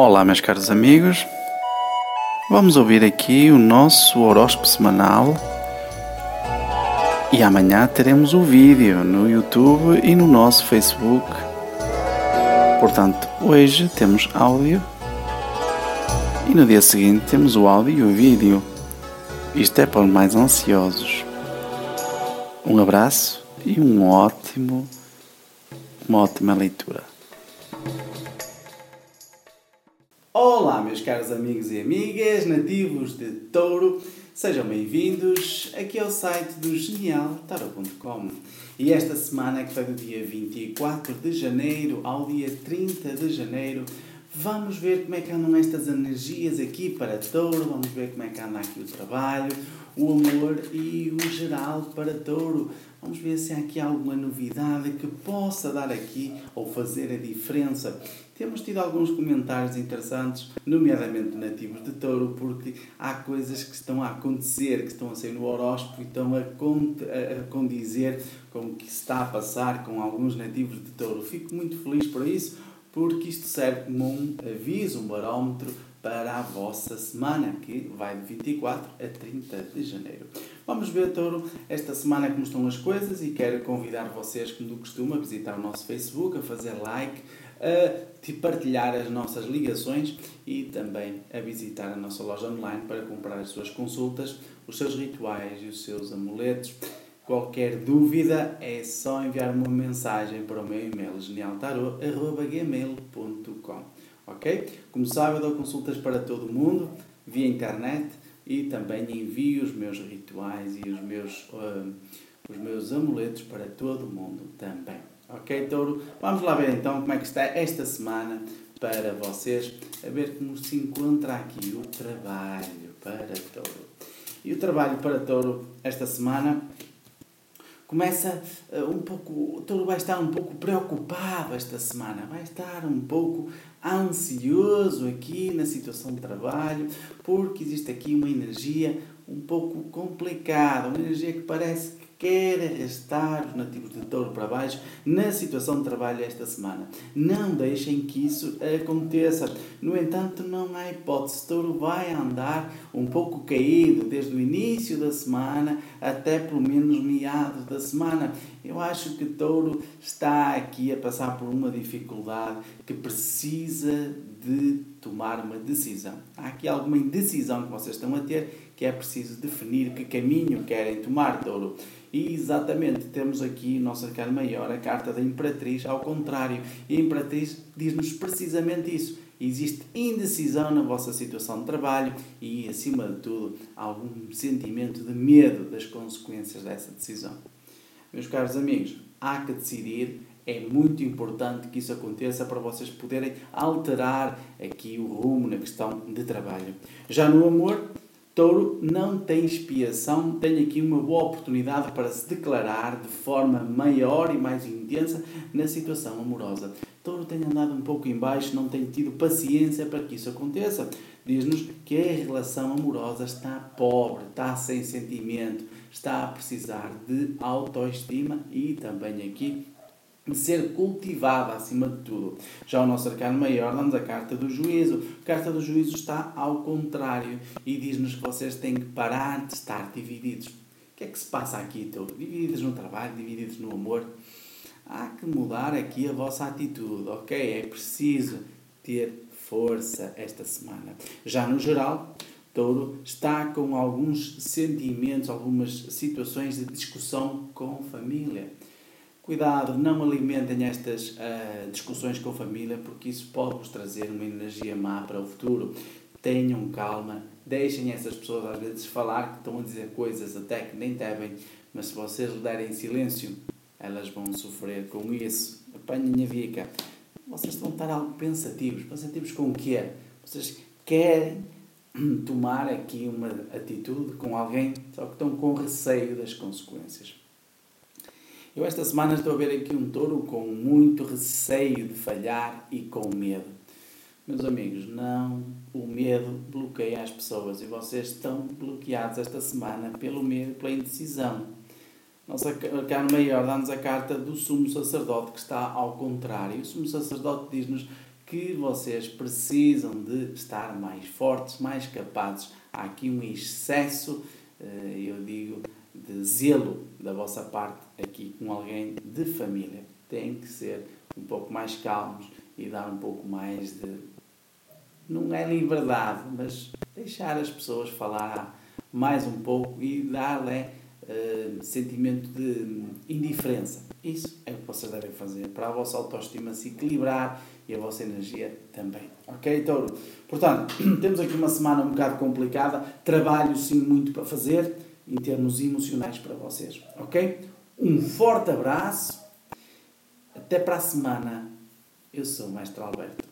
Olá, meus caros amigos. Vamos ouvir aqui o nosso horóscopo semanal. E amanhã teremos o vídeo no YouTube e no nosso Facebook. Portanto, hoje temos áudio e no dia seguinte temos o áudio e o vídeo. Isto é para os mais ansiosos. Um abraço e um ótimo, uma ótima leitura. Olá, meus caros amigos e amigas, nativos de Touro, sejam bem-vindos aqui ao site do genialtarot.com. E esta semana, que foi do dia 24 de janeiro ao dia 30 de janeiro, vamos ver como é que andam estas energias aqui para Touro, vamos ver como é que anda aqui o trabalho, o amor e o geral para Touro. Vamos ver se há aqui alguma novidade que possa dar aqui ou fazer a diferença. Temos tido alguns comentários interessantes, nomeadamente nativos de touro, porque há coisas que estão a acontecer, que estão a sair no horóscopo e estão a, a condizer com o que se está a passar com alguns nativos de touro. Fico muito feliz por isso, porque isto serve como um aviso, um barómetro para a vossa semana, que vai de 24 a 30 de janeiro. Vamos ver, Touro, esta semana como estão as coisas e quero convidar vocês, como do costume, a visitar o nosso Facebook, a fazer like, a partilhar as nossas ligações e também a visitar a nossa loja online para comprar as suas consultas, os seus rituais e os seus amuletos. Qualquer dúvida é só enviar uma mensagem para o meu e-mail genialtarot.gmail.com Ok? Como sabe, eu dou consultas para todo o mundo via internet e também envio os meus rituais e os meus, uh, os meus amuletos para todo o mundo também. Ok, Touro? Vamos lá ver então como é que está esta semana para vocês, a ver como se encontra aqui o trabalho para Touro. E o trabalho para Touro esta semana começa uh, um pouco, Touro vai estar um pouco preocupado esta semana, vai estar um pouco ansioso aqui na situação de trabalho, porque existe aqui uma energia um pouco complicada, uma energia que parece que quer arrastar os nativos de touro para baixo na situação de trabalho esta semana. Não deixem que isso aconteça. No entanto, não há hipótese. Touro vai andar um pouco caído desde o início da semana até pelo menos meados da semana. Eu acho que Touro está aqui a passar por uma dificuldade que precisa de tomar uma decisão. Há aqui alguma indecisão que vocês estão a ter que é preciso definir que caminho querem tomar, Touro. E exatamente, temos aqui, nosso arcano maior, a carta da Imperatriz, ao contrário. E a Imperatriz diz-nos precisamente isso. Existe indecisão na vossa situação de trabalho e, acima de tudo, algum sentimento de medo das consequências dessa decisão. Meus caros amigos, há que decidir. É muito importante que isso aconteça para vocês poderem alterar aqui o rumo na questão de trabalho. Já no amor, Touro não tem expiação, tem aqui uma boa oportunidade para se declarar de forma maior e mais intensa na situação amorosa. Touro tem andado um pouco em baixo, não tem tido paciência para que isso aconteça. Diz-nos que a relação amorosa está pobre, está sem sentimento, está a precisar de autoestima e também aqui de ser cultivada acima de tudo. Já o nosso arcano maior dá-nos a carta do juízo. A carta do juízo está ao contrário e diz-nos que vocês têm que parar de estar divididos. O que é que se passa aqui, então? Divididos no trabalho, divididos no amor? Há que mudar aqui a vossa atitude, ok? É preciso ter força esta semana. Já no geral, Touro está com alguns sentimentos, algumas situações de discussão com família Cuidado, não alimentem estas uh, discussões com a família, porque isso pode vos trazer uma energia má para o futuro. Tenham calma, deixem essas pessoas às vezes falar, que estão a dizer coisas até que nem devem, mas se vocês derem silêncio, elas vão sofrer com isso. Apanhem a vica. Vocês vão estar algo pensativos. Pensativos com o quê? Vocês querem tomar aqui uma atitude com alguém, só que estão com receio das consequências. Eu esta semana estou a ver aqui um touro com muito receio de falhar e com medo. Meus amigos, não, o medo bloqueia as pessoas e vocês estão bloqueados esta semana pelo medo pela indecisão. Nossa arcano maior dá-nos a carta do sumo sacerdote que está ao contrário. O sumo sacerdote diz-nos que vocês precisam de estar mais fortes, mais capazes. Há aqui um excesso, eh, eu digo, de zelo da vossa parte aqui com alguém de família. Tem que ser um pouco mais calmos e dar um pouco mais de. Não é liberdade, mas deixar as pessoas falar mais um pouco e dar-lhe uh, sentimento de indiferença. Isso é o que vocês devem fazer para a vossa autoestima se equilibrar e a vossa energia também. Ok, Touro? Portanto, temos aqui uma semana um bocado complicada, trabalho sim muito para fazer em termos emocionais para vocês. Ok? Um forte abraço, até para a semana. Eu sou o Mestre Alberto.